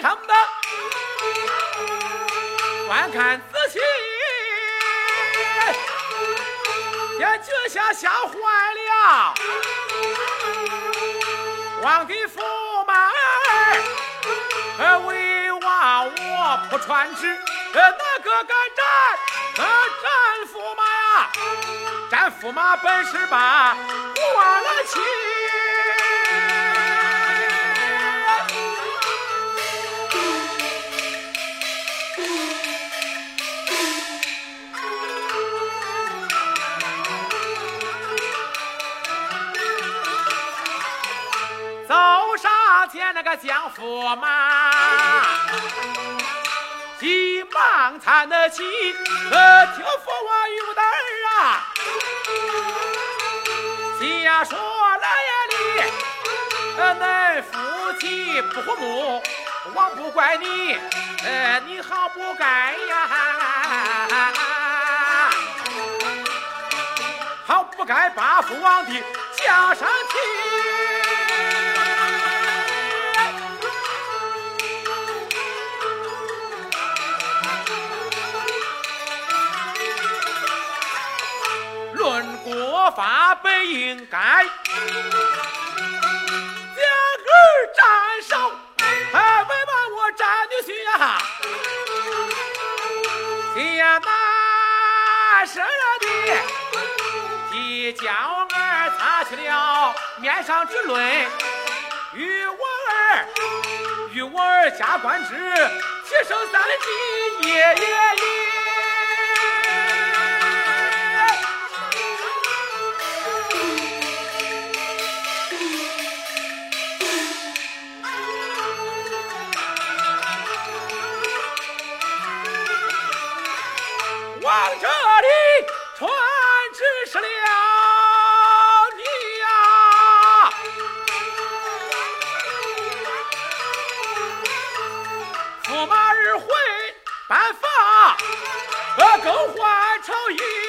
上的？观看仔细眼睛下吓坏了。皇帝驸马儿为娃我不传旨哪个敢斩呃斩驸马呀斩驸马本是把过了气见那个将驸马，急忙搀得起，呃，听父我有儿啊，瞎说来呀你，呃，恁夫妻不和睦，我不怪你，呃，你好不该呀，好不该把父王的江山法本应该。两儿斩首，还为把我斩女婿呀！天哪，生人的，一叫儿擦去了面上之泪，与我儿，与我儿加官职，提升三级，往这里传旨是了你呀、驸马日回白发，更换朝衣。